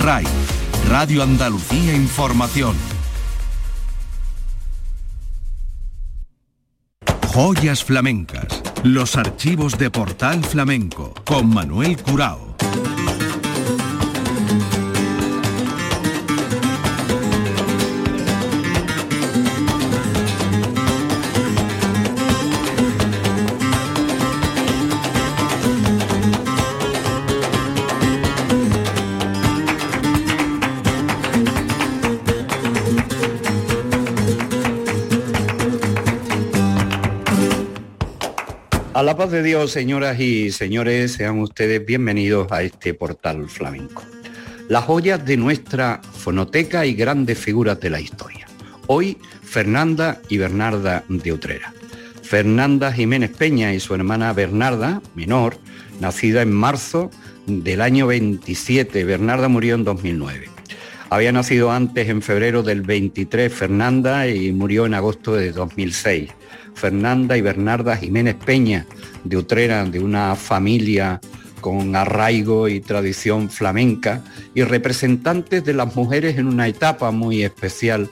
RAI, Radio Andalucía Información. Joyas flamencas. Los archivos de Portal Flamenco con Manuel Curao. Paz de Dios, señoras y señores, sean ustedes bienvenidos a este portal flamenco. Las joyas de nuestra fonoteca y grandes figuras de la historia. Hoy, Fernanda y Bernarda de Utrera. Fernanda Jiménez Peña y su hermana Bernarda, menor, nacida en marzo del año 27. Bernarda murió en 2009. Había nacido antes en febrero del 23 Fernanda y murió en agosto de 2006. Fernanda y Bernarda Jiménez Peña de Utrera, de una familia con arraigo y tradición flamenca y representantes de las mujeres en una etapa muy especial,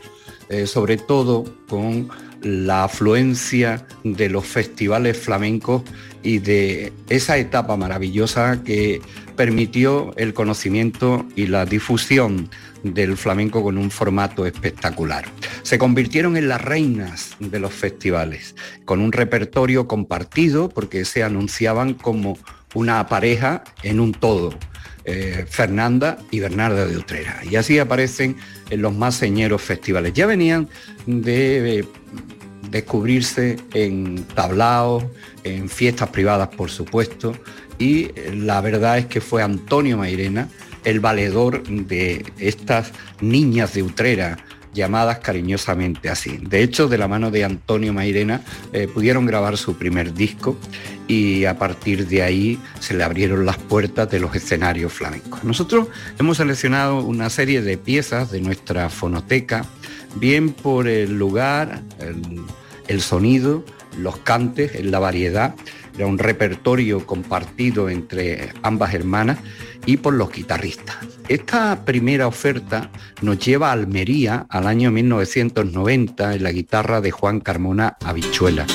eh, sobre todo con la afluencia de los festivales flamencos y de esa etapa maravillosa que permitió el conocimiento y la difusión del flamenco con un formato espectacular. Se convirtieron en las reinas de los festivales, con un repertorio compartido porque se anunciaban como una pareja en un todo. Eh, Fernanda y Bernarda de Utrera. Y así aparecen en los más señeros festivales. Ya venían de descubrirse en tablaos, en fiestas privadas, por supuesto, y la verdad es que fue Antonio Mairena el valedor de estas niñas de Utrera, llamadas cariñosamente así. De hecho, de la mano de Antonio Mairena eh, pudieron grabar su primer disco y a partir de ahí se le abrieron las puertas de los escenarios flamencos. Nosotros hemos seleccionado una serie de piezas de nuestra fonoteca, bien por el lugar, el sonido, los cantes, la variedad, era un repertorio compartido entre ambas hermanas y por los guitarristas. Esta primera oferta nos lleva a Almería al año 1990 en la guitarra de Juan Carmona Habichuela.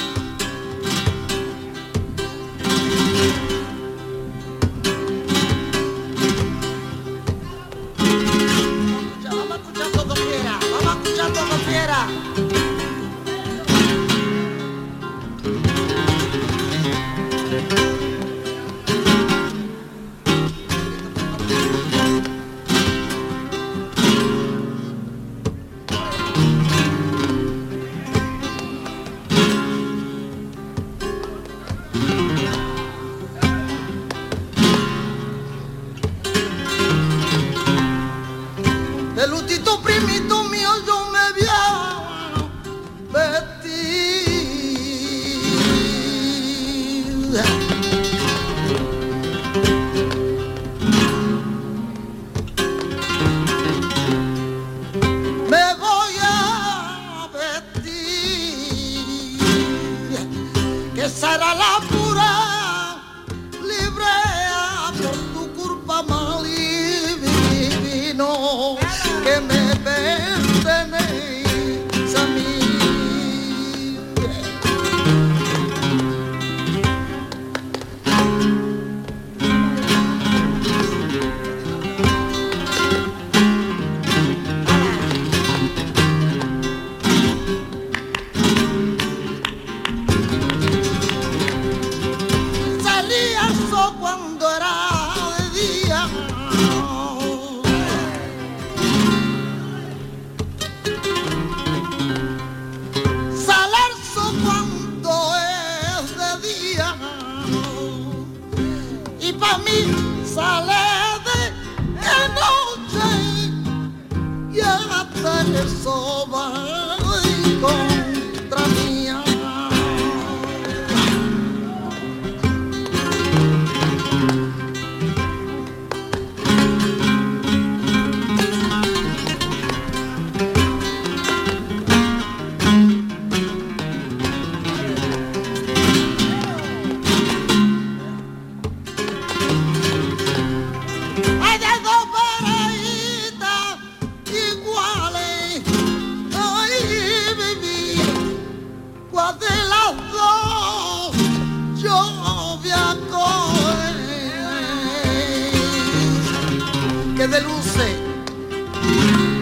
de luces.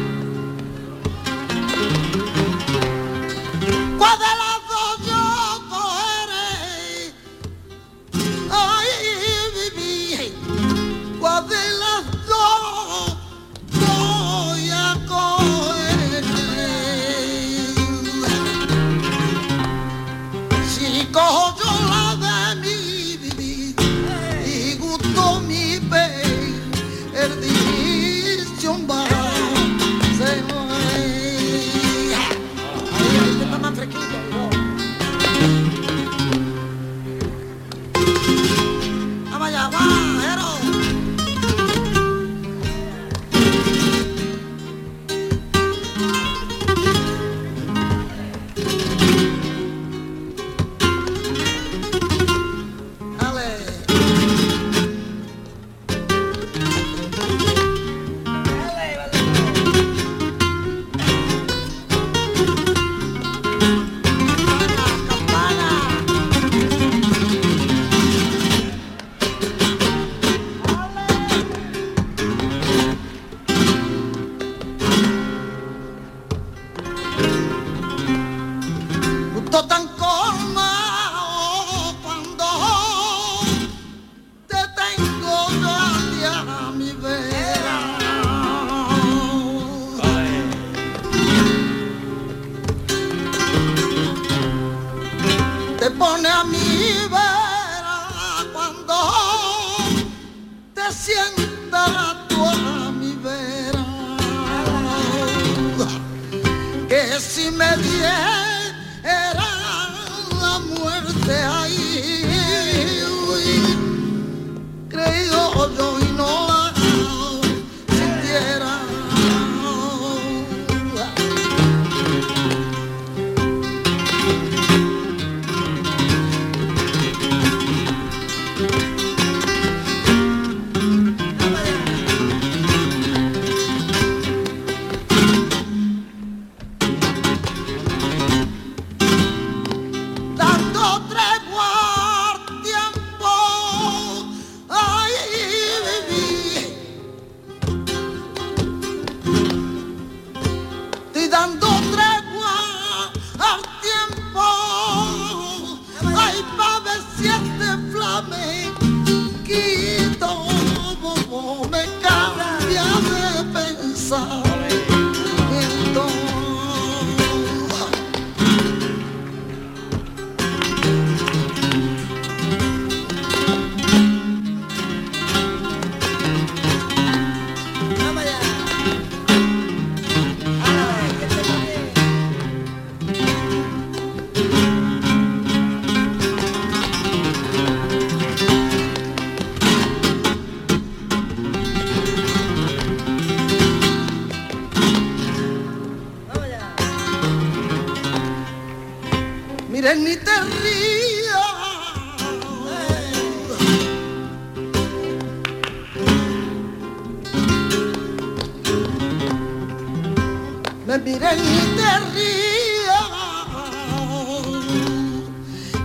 me miras y te rías,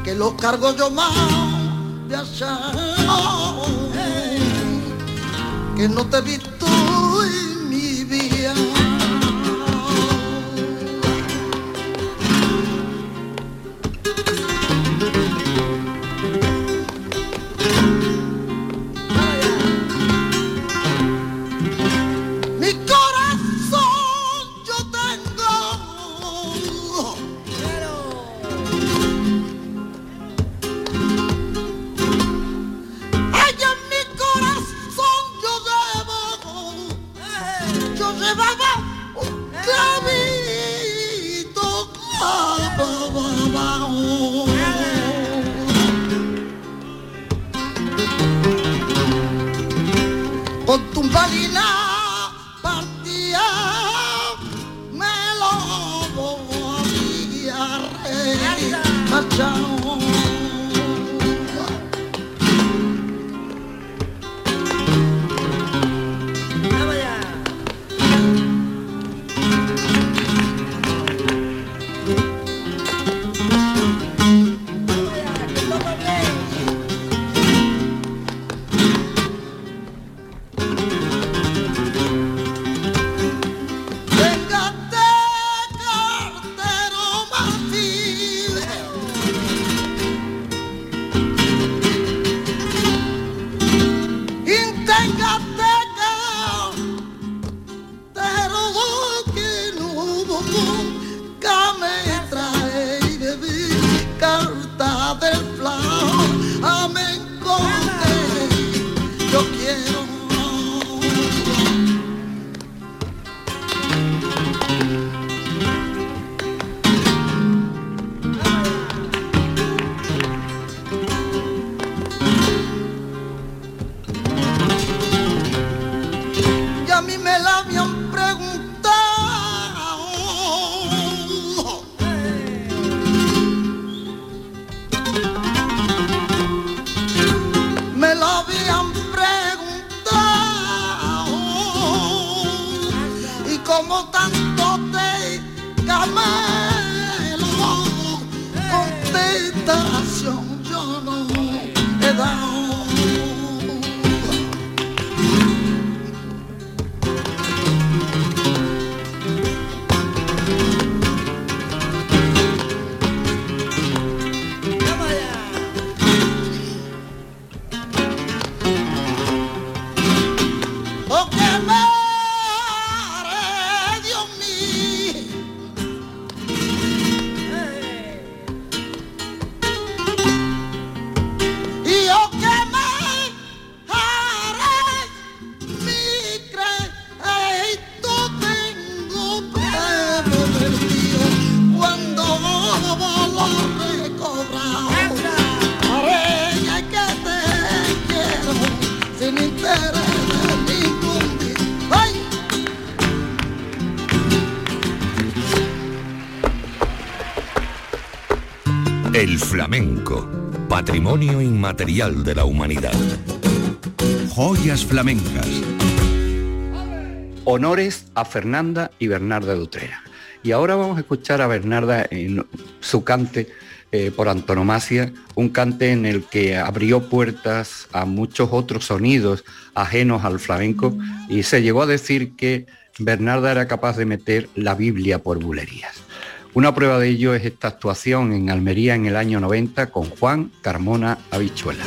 que los cargo yo más de hacer, que no te viste El flamenco, patrimonio inmaterial de la humanidad. Joyas flamencas. Honores a Fernanda y Bernarda de Utrera. Y ahora vamos a escuchar a Bernarda en su cante eh, por antonomasia, un cante en el que abrió puertas a muchos otros sonidos ajenos al flamenco y se llegó a decir que Bernarda era capaz de meter la Biblia por bulerías. Una prueba de ello es esta actuación en Almería en el año 90 con Juan Carmona Habichuela.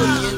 Yeah.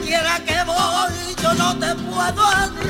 quiera que voy, yo no te puedo adivinar.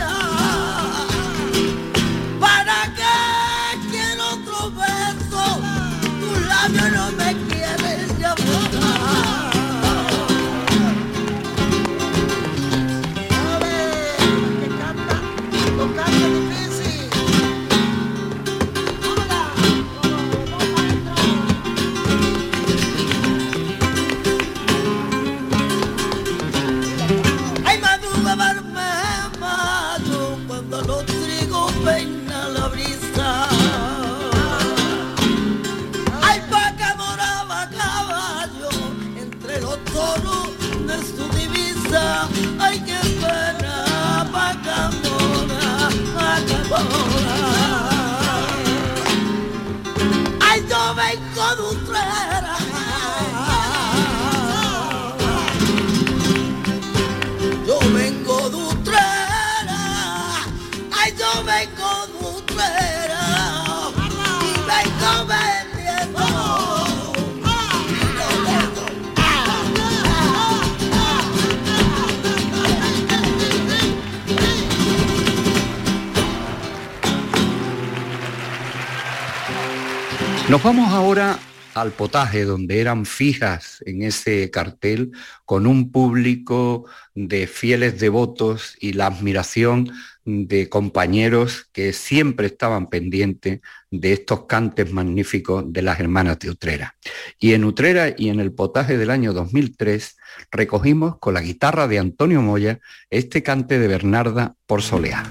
Vamos ahora al potaje, donde eran fijas en ese cartel, con un público de fieles devotos y la admiración de compañeros que siempre estaban pendientes de estos cantes magníficos de las hermanas de Utrera. Y en Utrera y en el potaje del año 2003 recogimos con la guitarra de Antonio Moya este cante de Bernarda por Soleá.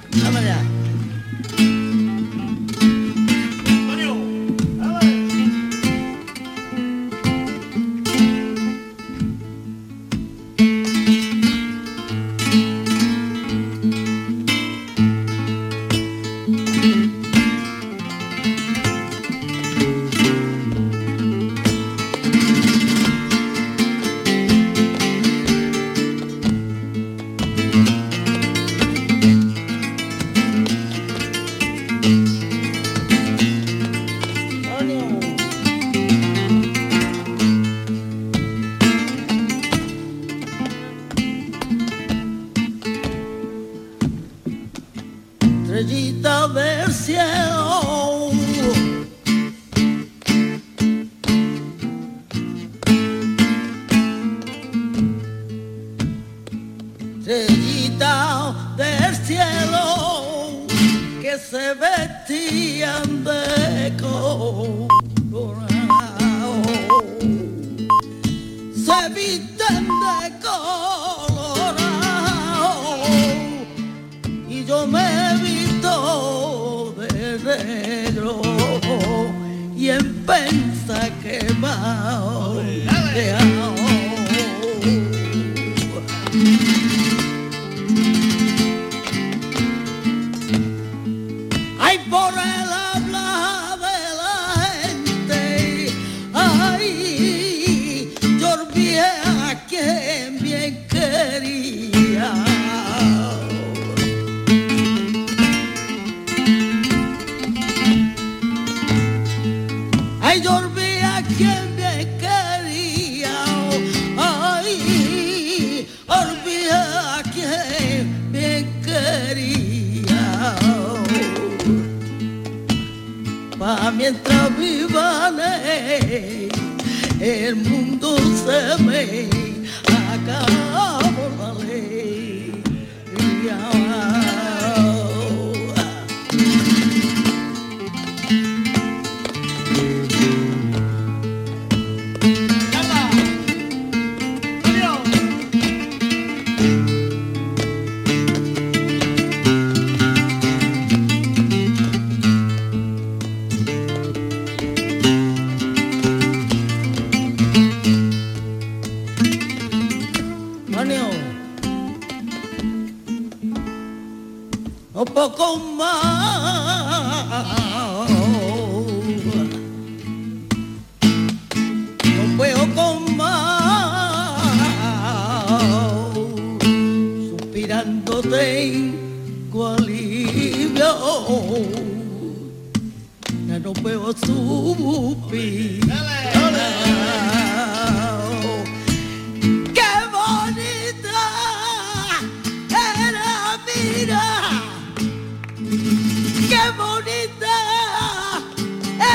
bonita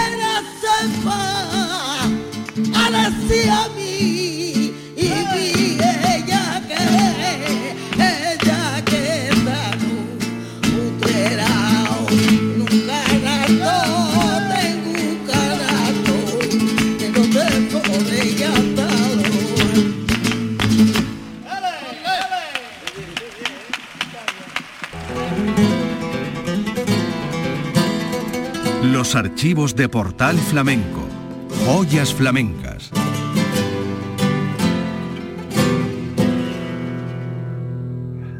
era sepa, parecía mi archivos de Portal Flamenco. Joyas flamencas.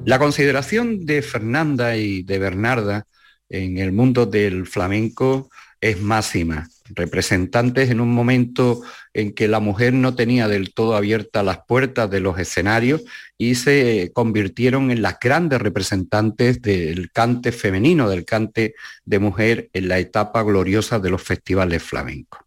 La consideración de Fernanda y de Bernarda en el mundo del flamenco es máxima representantes en un momento en que la mujer no tenía del todo abiertas las puertas de los escenarios y se convirtieron en las grandes representantes del cante femenino, del cante de mujer en la etapa gloriosa de los festivales flamencos.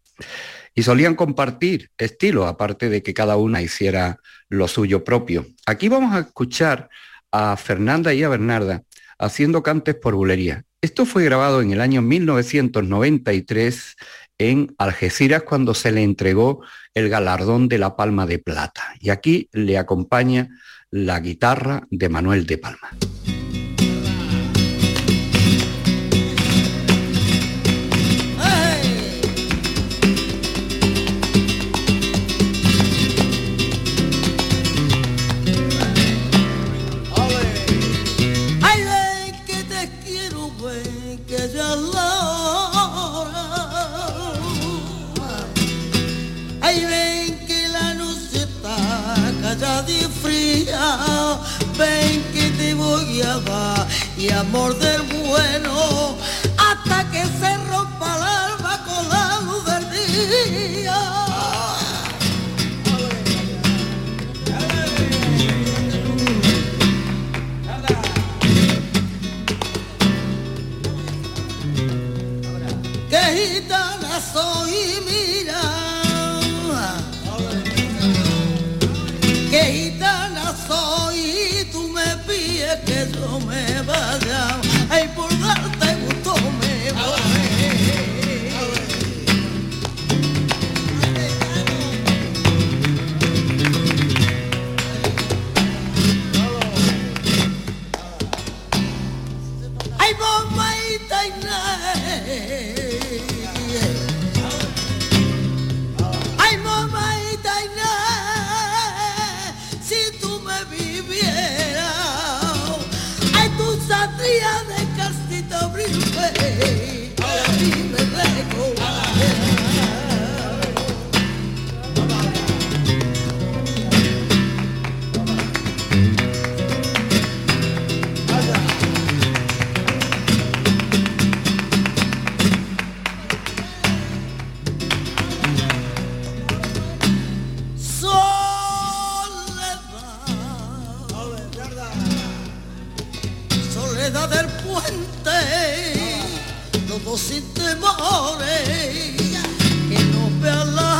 Y solían compartir estilos, aparte de que cada una hiciera lo suyo propio. Aquí vamos a escuchar a Fernanda y a Bernarda haciendo cantes por bulería. Esto fue grabado en el año 1993 en Algeciras cuando se le entregó el galardón de la Palma de Plata. Y aquí le acompaña la guitarra de Manuel de Palma. Y amor del bueno hasta que se vereda del puente, todos sin temores, que no vean la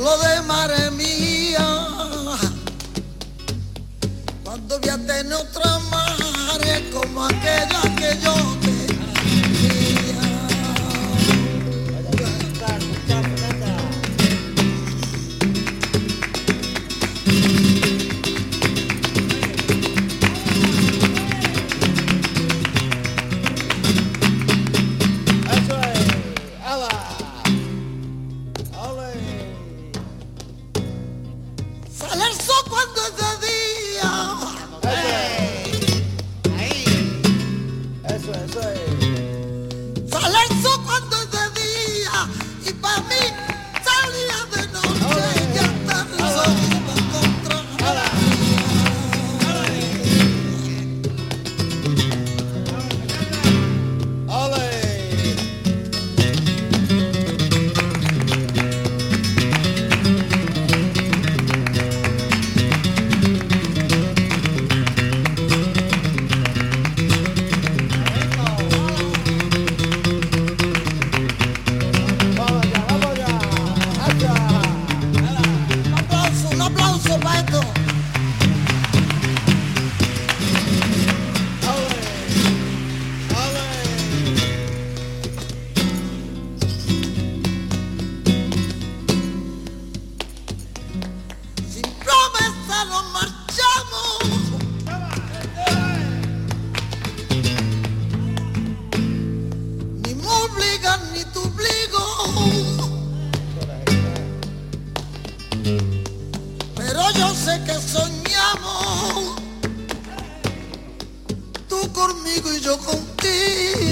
Lo de madre mía. Cuando voy a tener otra como aquella que soñamos, tú conmigo y yo contigo.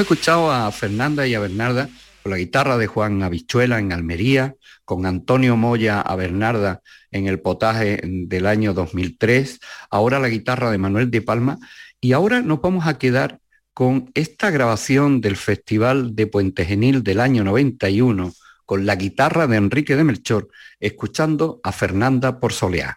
Hemos escuchado a Fernanda y a Bernarda con la guitarra de Juan Habichuela en Almería, con Antonio Moya a Bernarda en el potaje del año 2003, ahora la guitarra de Manuel de Palma y ahora nos vamos a quedar con esta grabación del Festival de Puente Genil del año 91 con la guitarra de Enrique de Melchor, escuchando a Fernanda por Soleá.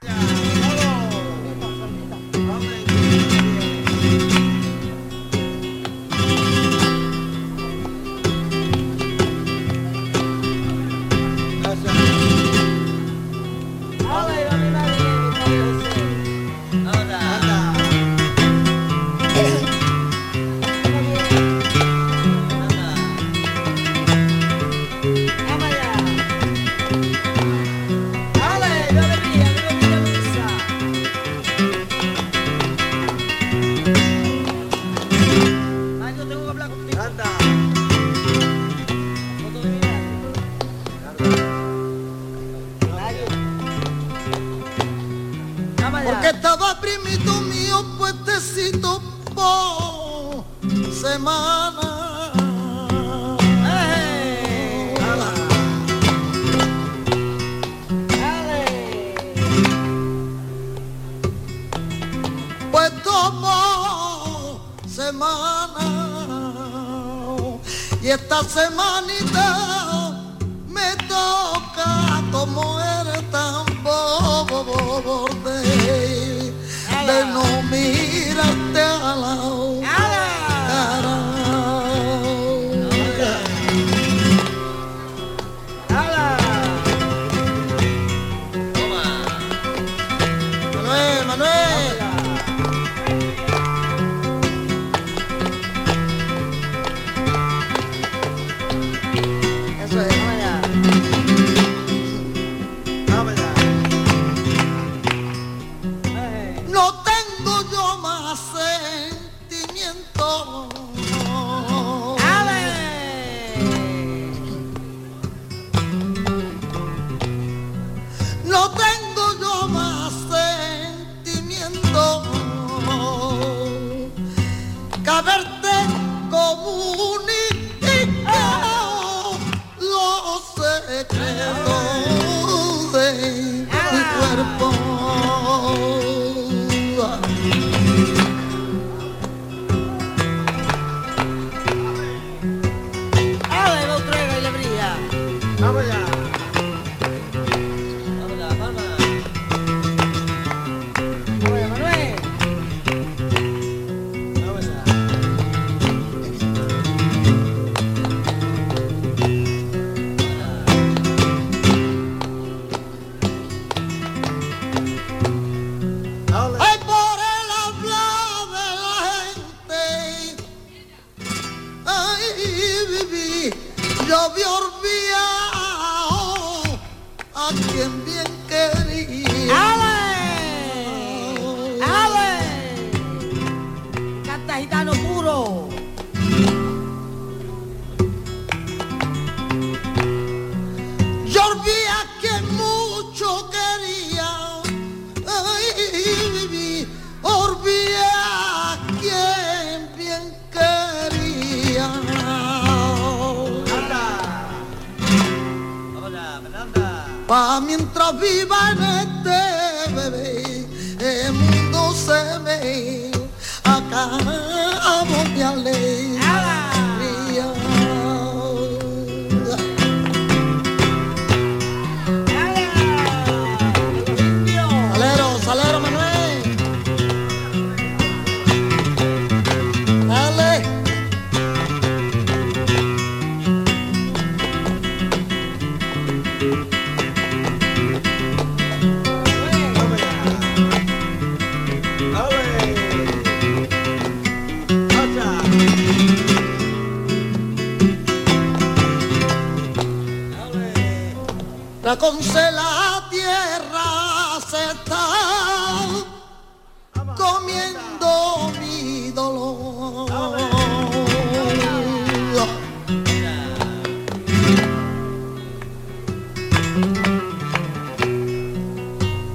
pa mientras viva en este bebé, el mundo se me acaba de alegrar. con la tierra se está comiendo mi dolor.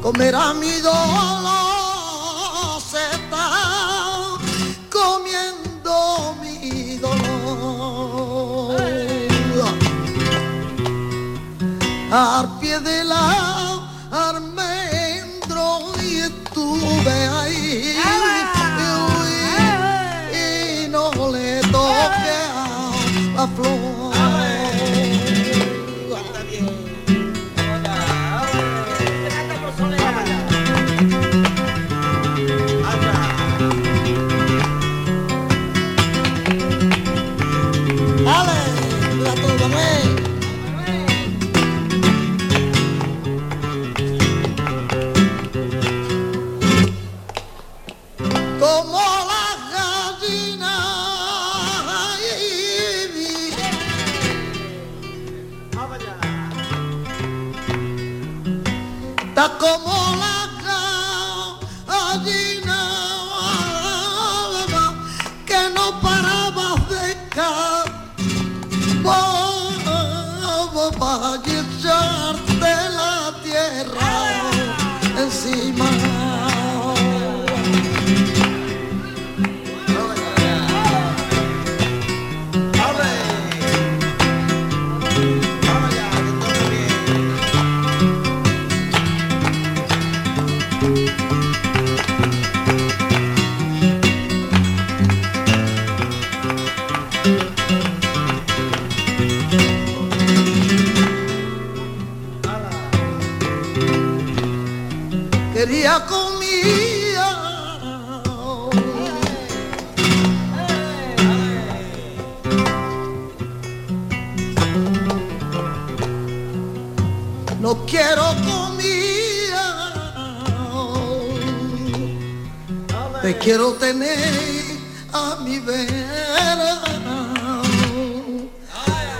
Comerá mi dolor. afloat.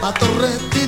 a torreti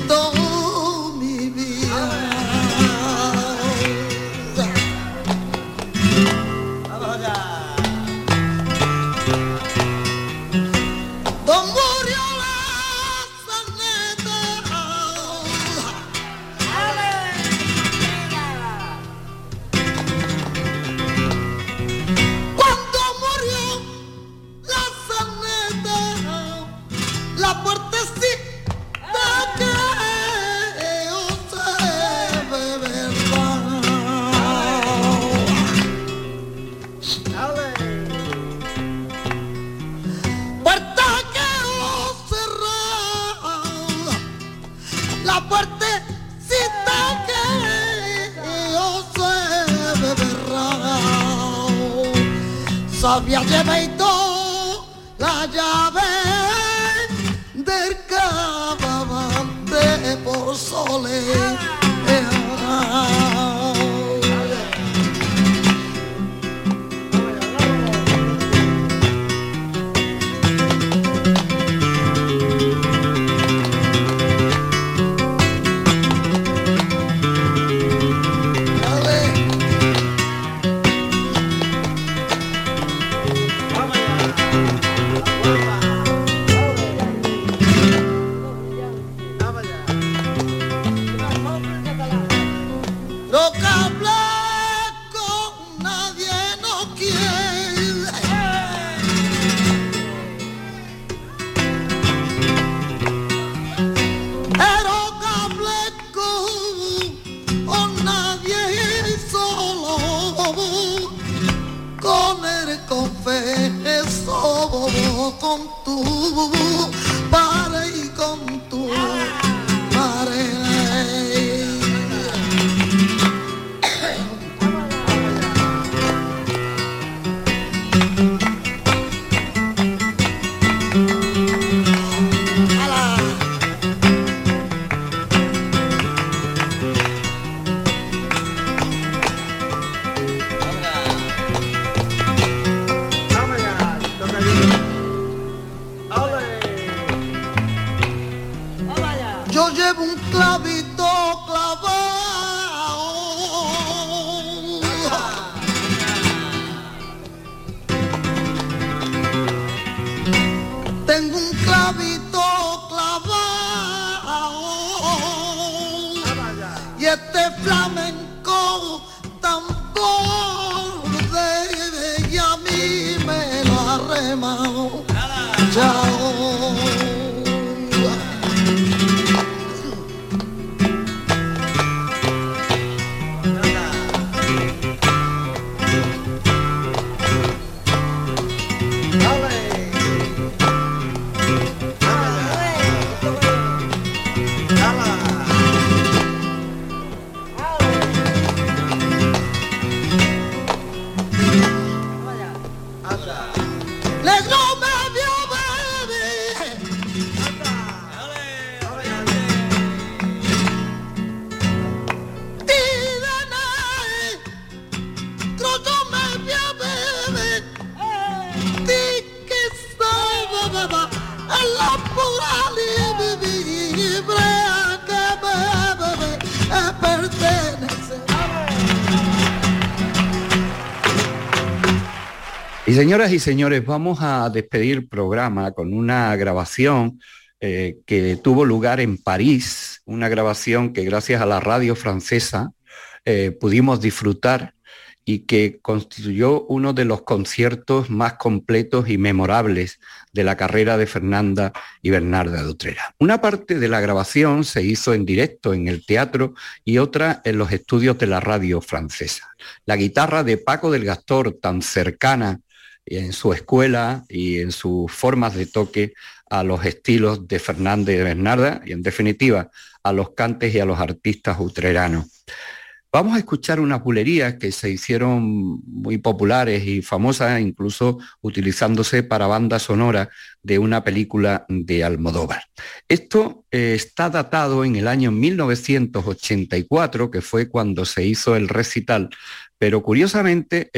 señoras y señores, vamos a despedir el programa con una grabación eh, que tuvo lugar en París, una grabación que gracias a la radio francesa eh, pudimos disfrutar y que constituyó uno de los conciertos más completos y memorables de la carrera de Fernanda y Bernarda de Utrera. Una parte de la grabación se hizo en directo en el teatro y otra en los estudios de la radio francesa. La guitarra de Paco del Gastor, tan cercana en su escuela y en sus formas de toque a los estilos de Fernández de Bernarda y en definitiva a los cantes y a los artistas utreranos. Vamos a escuchar unas bulerías que se hicieron muy populares y famosas, incluso utilizándose para banda sonora de una película de Almodóvar. Esto eh, está datado en el año 1984, que fue cuando se hizo el recital pero curiosamente,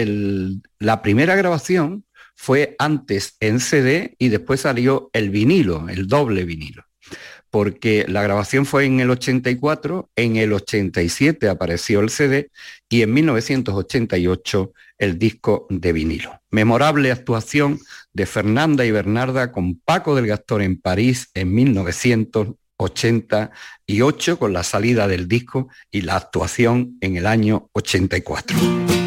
la primera grabación fue antes en CD y después salió el vinilo, el doble vinilo. Porque la grabación fue en el 84, en el 87 apareció el CD y en 1988 el disco de vinilo. Memorable actuación de Fernanda y Bernarda con Paco del Gastor en París en 1900 88 con la salida del disco y la actuación en el año 84.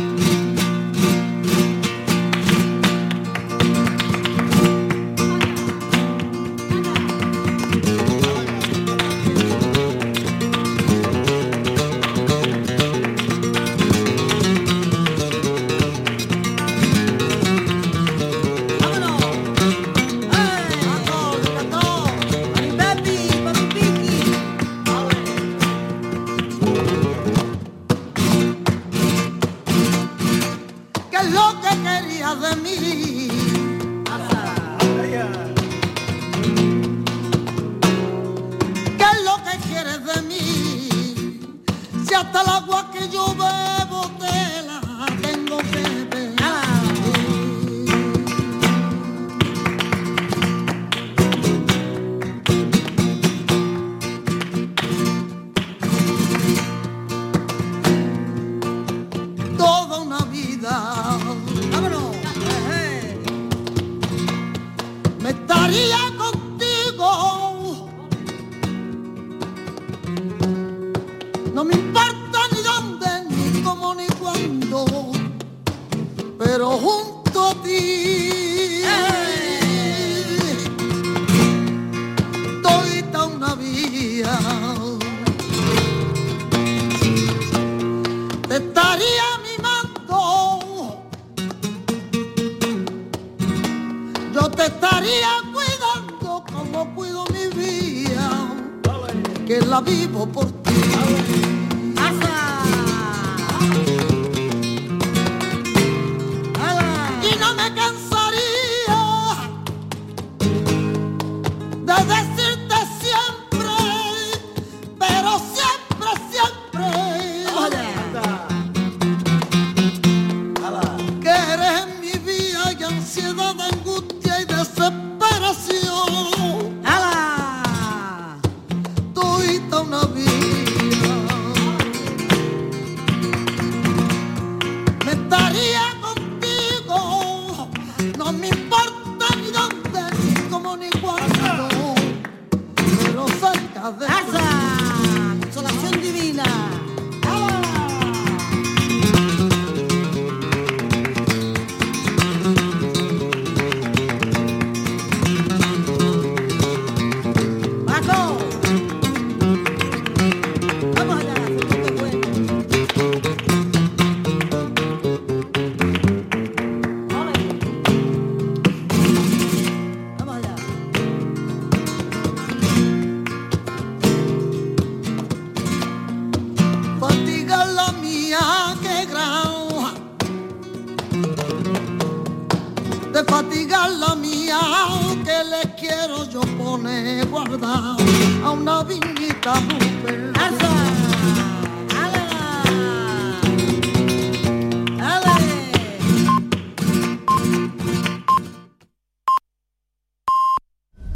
puedo mi vida, que la vivo por ti.